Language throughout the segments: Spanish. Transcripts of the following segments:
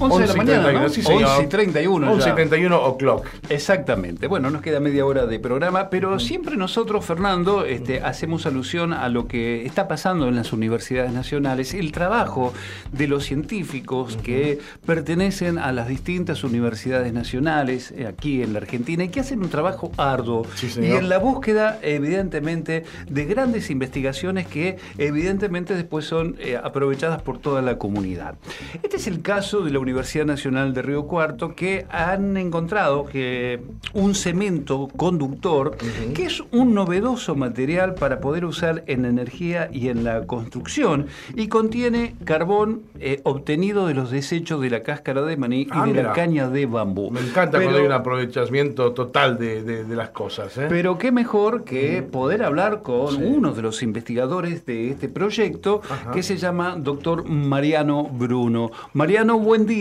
11 de la mañana, ¿no? Sí, señor. 11 y 31 11 ya. y 31 o'clock. Exactamente. Bueno, nos queda media hora de programa, pero siempre nosotros, Fernando, este, hacemos alusión a lo que está pasando en las universidades nacionales, el trabajo de los científicos que pertenecen a las distintas universidades nacionales eh, aquí en la Argentina y que hacen un trabajo arduo Sí, y en la búsqueda, evidentemente, de grandes investigaciones que, evidentemente, después son eh, aprovechadas por toda la comunidad. Este es el caso de la Universidad Nacional de Río Cuarto, que han encontrado que un cemento conductor, que es un novedoso material para poder usar en la energía y en la construcción, y contiene carbón eh, obtenido de los desechos de la cáscara de maní y Ah, de la caña de bambú. Me encanta Pero- cuando hay un aprovechamiento total de, de- de las cosas. ¿eh? pero qué mejor que poder hablar con uno de los investigadores de este proyecto, Ajá. que se llama doctor Mariano Bruno. Mariano, buen día.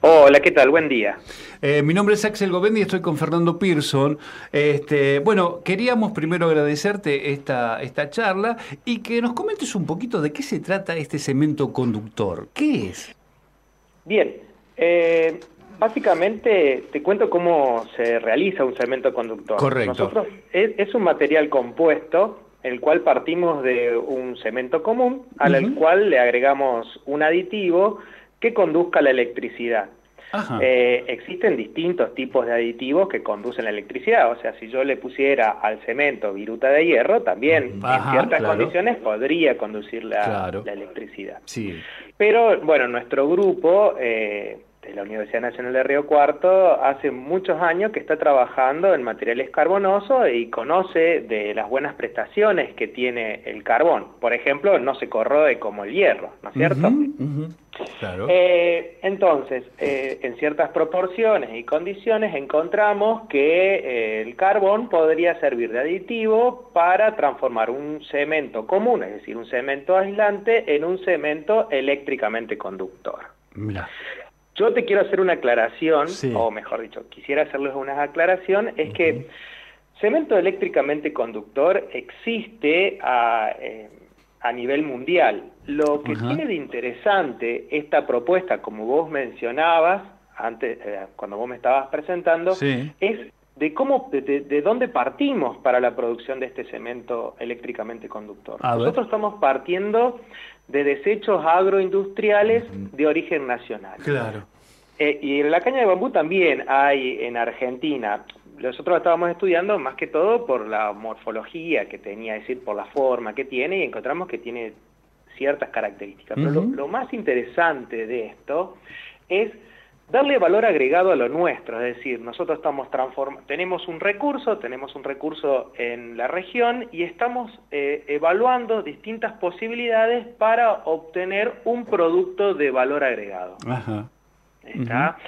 Hola, ¿qué tal? Buen día. Eh, mi nombre es Axel Govendi y estoy con Fernando Pearson. Este, bueno, queríamos primero agradecerte esta, esta charla y que nos comentes un poquito de qué se trata este cemento conductor. ¿Qué es? Bien, eh, básicamente te cuento cómo se realiza un cemento conductor. Correcto. Nosotros, es, es un material compuesto, el cual partimos de un cemento común, al cual le agregamos un aditivo que conduzca la electricidad. Eh, existen distintos tipos de aditivos que conducen la electricidad, o sea, si yo le pusiera al cemento viruta de hierro, también Ajá, en ciertas claro. condiciones podría conducir la, Claro. la electricidad. sí. Pero bueno, nuestro grupo eh, de la Universidad Nacional de Río Cuarto hace muchos años que está trabajando en materiales carbonosos y conoce de las buenas prestaciones que tiene el carbón. Por ejemplo, no se corroe como el hierro, ¿no es cierto? Claro. Eh, entonces, eh, en ciertas proporciones y condiciones encontramos que eh, el carbón podría servir de aditivo para transformar un cemento común, es decir, un cemento aislante, en un cemento eléctricamente conductor. Mira. Yo te quiero hacer una aclaración, Sí. o mejor dicho, quisiera hacerles una aclaración, es que cemento eléctricamente conductor existe a, a nivel mundial. Lo que tiene de interesante esta propuesta, como vos mencionabas antes, eh, cuando vos me estabas presentando, Sí. es de cómo, de, de- de dónde partimos para la producción de este cemento eléctricamente conductor. A ver. Nosotros estamos partiendo de desechos agroindustriales de origen nacional. Claro. Eh, y en la caña de bambú también hay en Argentina. Nosotros estábamos estudiando más que todo por la morfología que tenía, es decir, por la forma que tiene y encontramos que tiene ciertas características. Pero lo, más interesante de esto es darle valor agregado a lo nuestro, es decir, nosotros estamos transformando, tenemos un recurso, tenemos un recurso en la región y estamos eh, evaluando distintas posibilidades para obtener un producto de valor agregado. Ajá.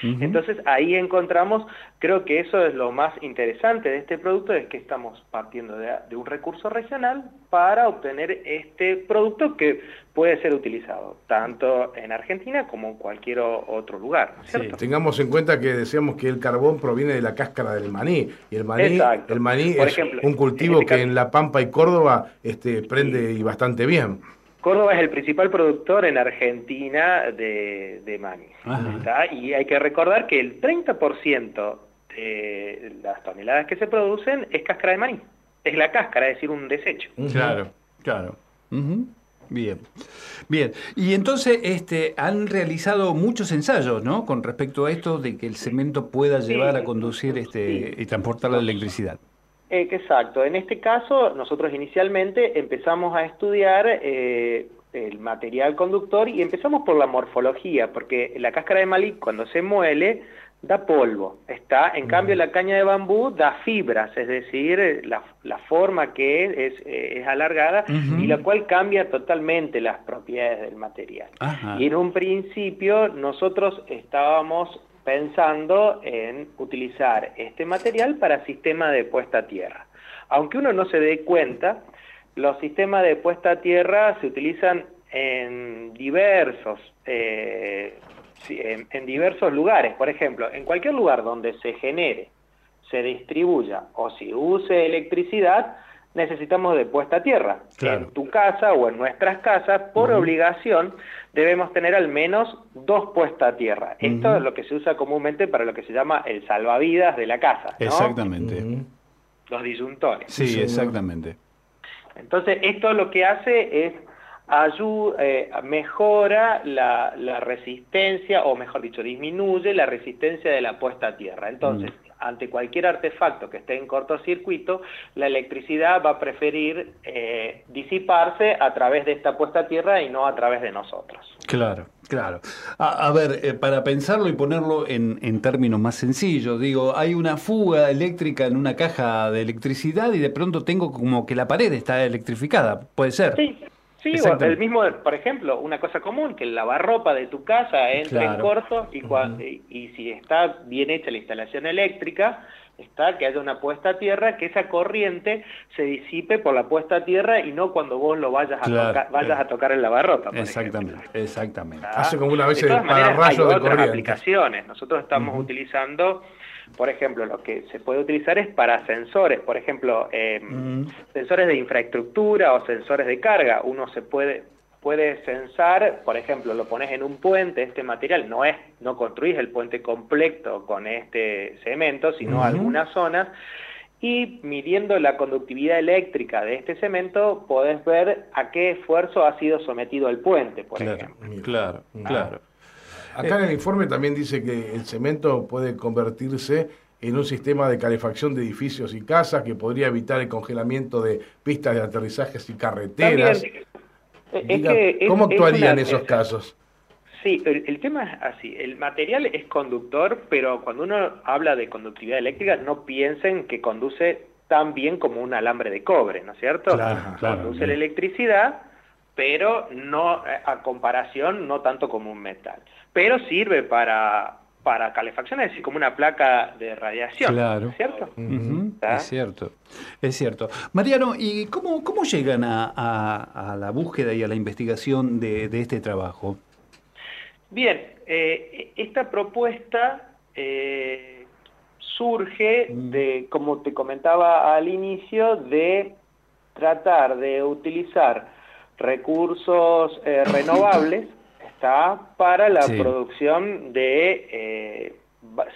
Entonces ahí encontramos, creo que eso es lo más interesante de este producto, es que estamos partiendo de, de un recurso regional para obtener este producto que puede ser utilizado tanto en Argentina como en cualquier otro lugar, ¿no es Sí. ¿cierto? Tengamos en cuenta que decíamos que el carbón proviene de la cáscara del maní. Y el maní, Exacto. el maní Por es ejemplo, un cultivo en este que en La Pampa y Córdoba este, prende y bastante bien. Córdoba es el principal productor en Argentina de, de. ¿está? Y hay que recordar que el 30% de las toneladas que se producen es cáscara de maní. Es la cáscara, es decir, un desecho. Claro, claro. Bien. Bien. Y entonces este, han realizado muchos ensayos, ¿no? Con respecto a esto de que el cemento pueda Sí. llevar a conducir este, Sí. y transportar la electricidad. Eh, exacto. En este caso, nosotros inicialmente empezamos a estudiar eh, el material conductor y empezamos por la morfología, porque la cáscara de malí cuando se muele da polvo, está. En cambio, la caña de bambú da fibras, es decir, la, la forma que es es, es alargada y la cual cambia totalmente las propiedades del material. Ajá. Y en un principio nosotros estábamos pensando en utilizar este material para sistema de puesta a tierra. Aunque uno no se dé cuenta, los sistemas de puesta a tierra se utilizan en diversos eh, en, diversos lugares. Por ejemplo, en cualquier lugar donde se genere, se distribuya o se use electricidad, necesitamos de puesta a tierra. En tu casa o en nuestras casas, por obligación, debemos tener al menos dos puestas a tierra. Esto es lo que se usa comúnmente para lo que se llama el salvavidas de la casa. Exactamente. Los disyuntores. Sí, exactamente. Entonces, esto lo que hace es ayuda, eh, mejora la, resistencia, o mejor dicho, disminuye la resistencia de la puesta a tierra. Entonces, mm. ante cualquier artefacto que esté en cortocircuito, la electricidad va a preferir eh, disiparse a través de esta puesta a tierra y no a través de nosotros. Claro. Claro. A, ver, eh, para pensarlo y ponerlo en, en, términos más sencillos, digo, hay una fuga eléctrica en una caja de electricidad y de pronto tengo como que la pared está electrificada, ¿puede ser? Sí, Sí, el mismo, por ejemplo, una cosa común, que el lavarropa de tu casa entre en corto y, y, si está bien hecha la instalación eléctrica, está que haya una puesta a tierra, que esa corriente se disipe por la puesta a tierra y no cuando vos lo vayas a, tocar, vayas a tocar el lavarropa. exactamente, exactamente. Hace como una vez de todas maneras, hay otras aplicaciones. Nosotros estamos utilizando por ejemplo, lo que se puede utilizar es para sensores, por ejemplo, em, sensores de infraestructura o sensores de carga. Uno se puede puede censar, por ejemplo, lo pones en un puente, este material no es, no construís el puente completo con este cemento, sino algunas zonas, y midiendo la conductividad eléctrica de este cemento, podés ver a qué esfuerzo ha sido sometido el puente, por ejemplo. Claro, claro. Acá en el informe también dice que el cemento puede convertirse en un sistema de calefacción de edificios y casas que podría evitar el congelamiento de pistas de aterrizajes y carreteras. ¿Cómo actuaría en esos casos? Sí, el, tema es así. El material es conductor, pero cuando uno habla de conductividad eléctrica, no piensen que conduce tan bien como un alambre de cobre, ¿no es cierto? Claro, claro, conduce la electricidad, pero no a comparación no tanto como un metal pero sirve para, para calefacción, es decir, como una placa de radiación. Claro. ¿Cierto? Es cierto. Es cierto. Mariano, ¿y cómo, cómo llegan a, a, la búsqueda y a la investigación de, de este trabajo? Bien, eh, esta propuesta eh, surge mm. de, como te comentaba al inicio, de tratar de utilizar recursos eh, renovables para la producción de eh,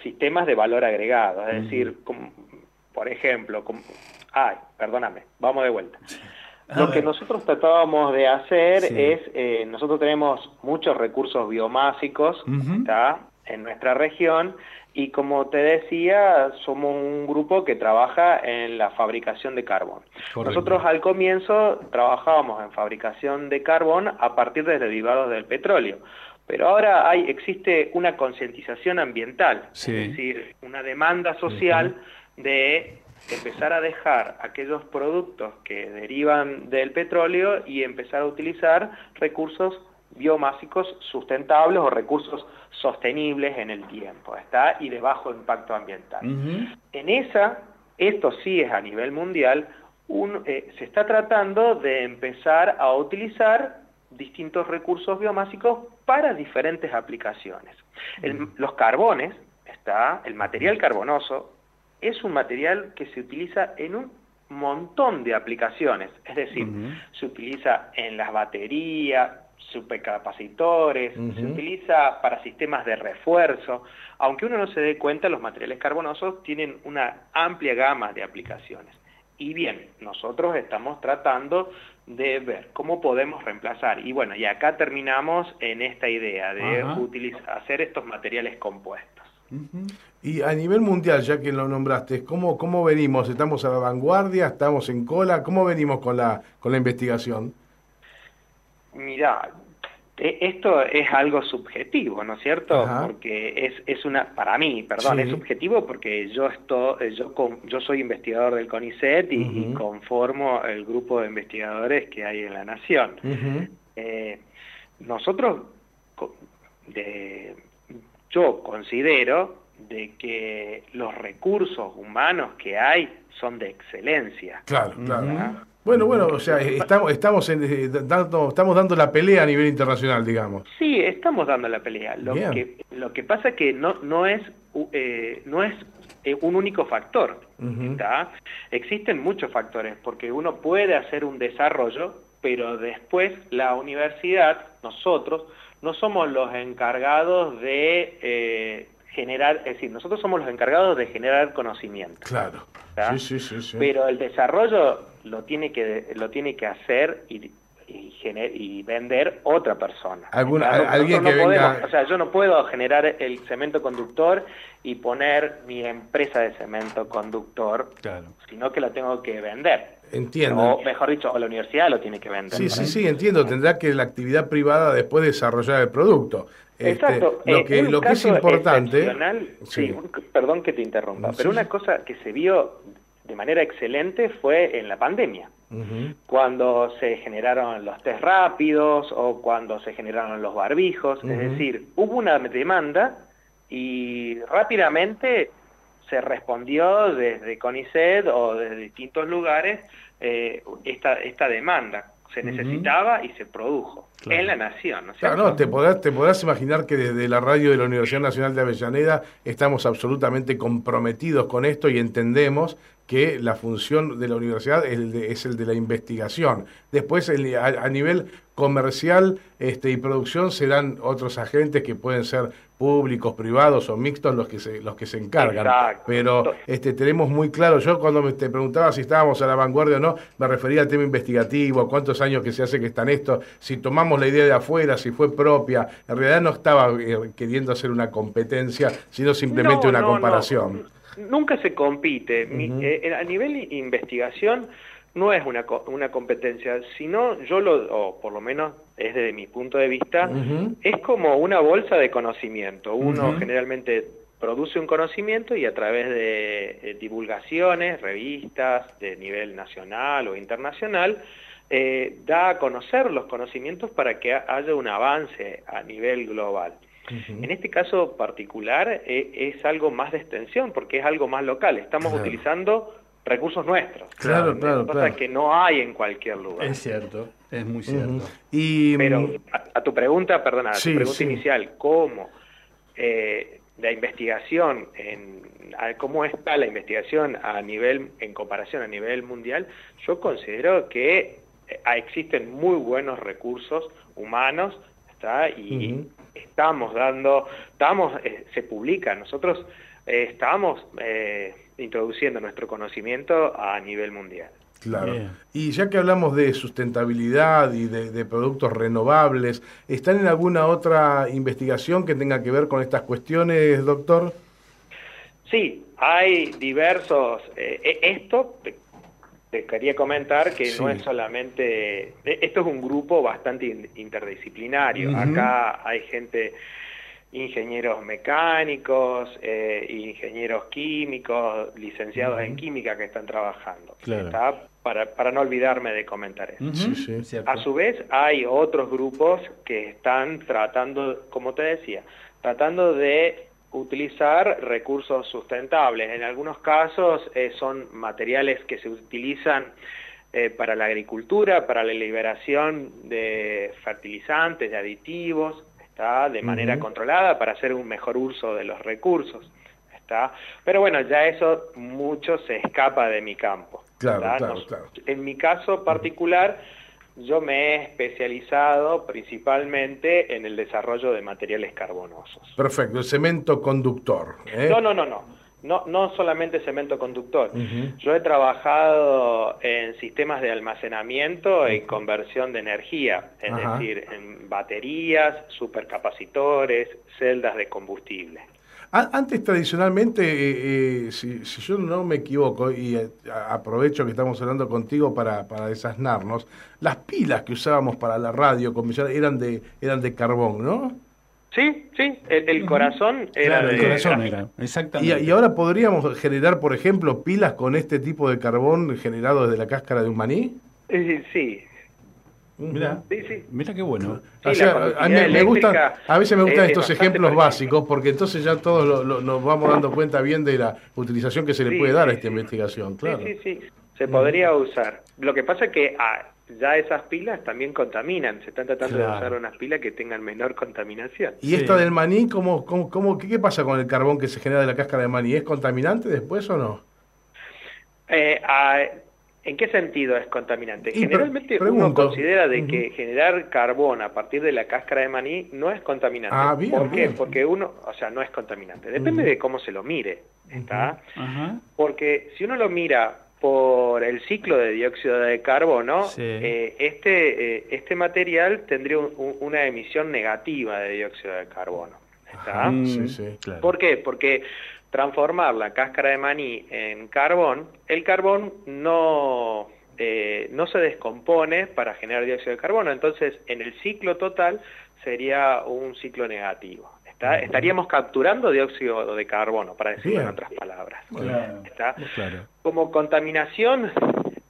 sistemas de valor agregado, es decir, por ejemplo, ay, perdóname, vamos de vuelta. Lo que nosotros tratábamos de hacer es, eh, nosotros tenemos muchos recursos biomásicos en nuestra región y como te decía, somos un grupo que trabaja en la fabricación de carbón. Nosotros al comienzo trabajábamos en fabricación de carbón a partir de derivados del petróleo. Pero ahora hay, existe una concientización ambiental, es decir, una demanda social de empezar a dejar aquellos productos que derivan del petróleo y empezar a utilizar recursos biomásicos sustentables o recursos sostenibles en el tiempo, ¿está? Y de bajo impacto ambiental. En esa, esto sí es a nivel mundial, eh, se está tratando de empezar a utilizar distintos recursos biomásicos para diferentes aplicaciones. los carbones, está, el material carbonoso, es un material que se utiliza en un montón de aplicaciones, es decir, se utiliza en las baterías, supercapacitores, se utiliza para sistemas de refuerzo. Aunque uno no se dé cuenta, los materiales carbonosos tienen una amplia gama de aplicaciones. Y bien, nosotros estamos tratando de ver cómo podemos reemplazar. Y bueno, y acá terminamos en esta idea de utilizar, hacer estos materiales compuestos. Y a nivel mundial, ya que lo nombraste, ¿cómo, ¿cómo venimos? ¿Estamos a la vanguardia? ¿Estamos en cola? ¿Cómo venimos con la, con la investigación? Mira, e, esto es algo subjetivo, ¿no es cierto? Porque es, es una, para mí, perdón, es subjetivo porque yo estoy, yo, yo soy investigador del CONICET y, conformo el grupo de investigadores que hay en la nación. Eh, nosotros, de, yo considero de que los recursos humanos que hay son de excelencia. Claro, claro. Bueno, bueno, o sea, estamos, estamos, eh, dando, estamos dando la pelea a nivel internacional, digamos. Sí, estamos dando la pelea. Lo, que, lo que pasa es que no, no es, eh, no es eh, un único factor. Existen muchos factores, porque uno puede hacer un desarrollo, pero después la universidad, nosotros, no somos los encargados de generar, es decir, nosotros somos los encargados de generar conocimiento. Claro. Sí, sí, sí, Pero el desarrollo lo tiene que, lo tiene que hacer y, y, vender otra persona. alguien que venga... o sea, yo no puedo generar el cemento conductor y poner mi empresa de cemento conductor, claro. sino que lo tengo que vender. Entiendo. O mejor dicho, o la universidad lo tiene que vender. Sí, sí, sí, entiendo. Tendrá que la actividad privada después desarrollar el producto. Este, Exacto. lo que, lo que es importante. Sí, perdón que te interrumpa, pero una cosa que se vio de manera excelente fue en la pandemia, cuando se generaron los test rápidos o cuando se generaron los barbijos, es decir, hubo una demanda y rápidamente se respondió desde CONICET o desde distintos lugares eh, esta, esta demanda se necesitaba y se produjo en la nación. ¿no claro, no, te podrás, te podrás imaginar que desde la radio de la Universidad Nacional de Avellaneda estamos absolutamente comprometidos con esto y entendemos que la función de la universidad es el de, la investigación. Después, a, nivel comercial este, y producción serán otros agentes que pueden ser públicos, privados o mixtos los que se, los que se encargan. Pero este, tenemos muy claro, yo cuando me te preguntaba si estábamos a la vanguardia o no, me refería al tema investigativo, a cuántos años que se hace que están esto, si tomamos la idea de afuera, si fue propia, en realidad no estaba eh, queriendo hacer una competencia, sino simplemente una comparación nunca se compite. Eh, a nivel investigación no es una, una competencia, sino yo lo, o por lo menos es desde mi punto de vista, es como una bolsa de conocimiento. Uno generalmente produce un conocimiento y a través de divulgaciones, revistas de nivel nacional o internacional, eh, da a conocer los conocimientos para que haya un avance a nivel global. En este caso particular eh, es algo más de extensión porque es algo más local. Estamos utilizando recursos nuestros. Claro, claro, claro. que no hay en cualquier lugar. Es cierto, es muy cierto. y, Pero mm, a, tu pregunta, perdona, a tu pregunta inicial, ¿cómo eh, la investigación, en, cómo está la investigación a nivel, en comparación a nivel mundial? Yo considero que eh, existen muy buenos recursos humanos ¿está? y estamos dando, estamos, eh, se publica, nosotros eh, estamos eh, introduciendo nuestro conocimiento a nivel mundial. Claro. Y ya que hablamos de sustentabilidad y de, productos renovables, ¿están en alguna otra investigación que tenga que ver con estas cuestiones, doctor? Sí, hay diversos. E, esto quería comentar que no es solamente, e, esto es un grupo bastante interdisciplinario. Acá hay gente, ingenieros mecánicos, eh, ingenieros químicos, licenciados en química que están trabajando. Para, para, no olvidarme de comentar eso. A su vez, hay otros grupos que están tratando, como te decía, tratando de utilizar recursos sustentables. En algunos casos eh, son materiales que se utilizan eh, para la agricultura, para la liberación de fertilizantes, de aditivos, está de manera controlada para hacer un mejor uso de los recursos. Está. Pero bueno, ya eso mucho se escapa de mi campo. Claro, En mi caso particular, yo me he especializado principalmente en el desarrollo de materiales carbonosos. Perfecto, el cemento conductor. ¿eh? No, no, no, no. No, no solamente cemento conductor. Yo he trabajado en sistemas de almacenamiento y conversión de energía, es decir, en baterías, supercapacitores, celdas de combustible. Antes, tradicionalmente, eh, eh, si, yo no me equivoco, y eh, aprovecho que estamos hablando contigo para, para desasnarnos, las pilas que usábamos para la radio eran de, eran de carbón, ¿no? Sí, sí, el, corazón era de... El corazón era, exactamente. Y, ahora podríamos generar, por ejemplo, pilas con este tipo de carbón generado desde la cáscara de un maní? sí, Mira, mira qué bueno. a, me gusta, a veces me gustan estos ejemplos básicos porque entonces ya todos nos vamos dando cuenta bien de la utilización que se le puede dar a esta investigación. Claro. Sí, sí, sí. Se podría usar. Lo que pasa es que ah, ya esas pilas también contaminan. Se están tratando de usar unas pilas que tengan menor contaminación. ¿Y esta del maní, cómo, cómo, cómo qué, pasa con el carbón que se genera de la cáscara de maní? ¿Es contaminante después o no? Eh, ¿En qué sentido es contaminante? Generalmente uno considera de que generar carbón a partir de la cáscara de maní no es contaminante. Ah, bien, ¿Por qué? Porque uno, o sea, no es contaminante. Depende de cómo se lo mire, ¿está? Porque si uno lo mira por el ciclo de dióxido de carbono, eh, este, eh, este material tendría una emisión negativa de dióxido de carbono. ¿está? Sí, sí, claro. ¿Por qué? Porque transformar la cáscara de maní en carbón, el carbón no, eh, no se descompone para generar dióxido de carbono, entonces en el ciclo total sería un ciclo negativo. Estaríamos capturando dióxido de carbono, para decirlo en otras palabras. Como contaminación,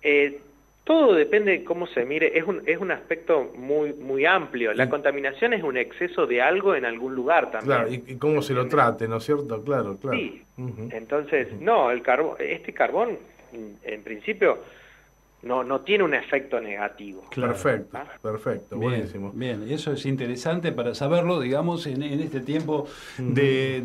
eh, todo depende de cómo se mire, es un, es un aspecto muy, muy amplio. La contaminación es un exceso de algo en algún lugar también. Claro, y, cómo se lo trate, ¿no es cierto? Claro, claro. Sí, entonces, no, el carbón, este carbón, en principio, no, no tiene un efecto negativo. Perfecto, ¿Ah? perfecto, bien, buenísimo. Bien, eso es interesante para saberlo, digamos, en, este tiempo de,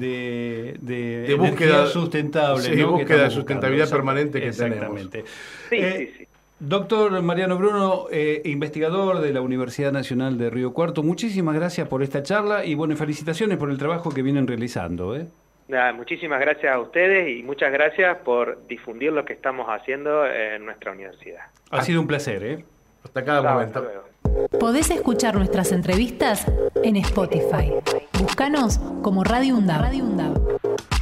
de, búsqueda sustentable. Sí, búsqueda de sustentabilidad permanente que Exactamente. Sí, sí, sí. Doctor Mariano Bruno, eh, investigador de la Universidad Nacional de Río Cuarto, muchísimas gracias por esta charla y bueno, felicitaciones por el trabajo que vienen realizando. ¿eh? Muchísimas gracias a ustedes y muchas gracias por difundir lo que estamos haciendo en nuestra universidad. Ha sido un placer, ¿eh? Hasta cada momento. Podés escuchar nuestras entrevistas en Spotify. Búscanos como Radio UNDAV.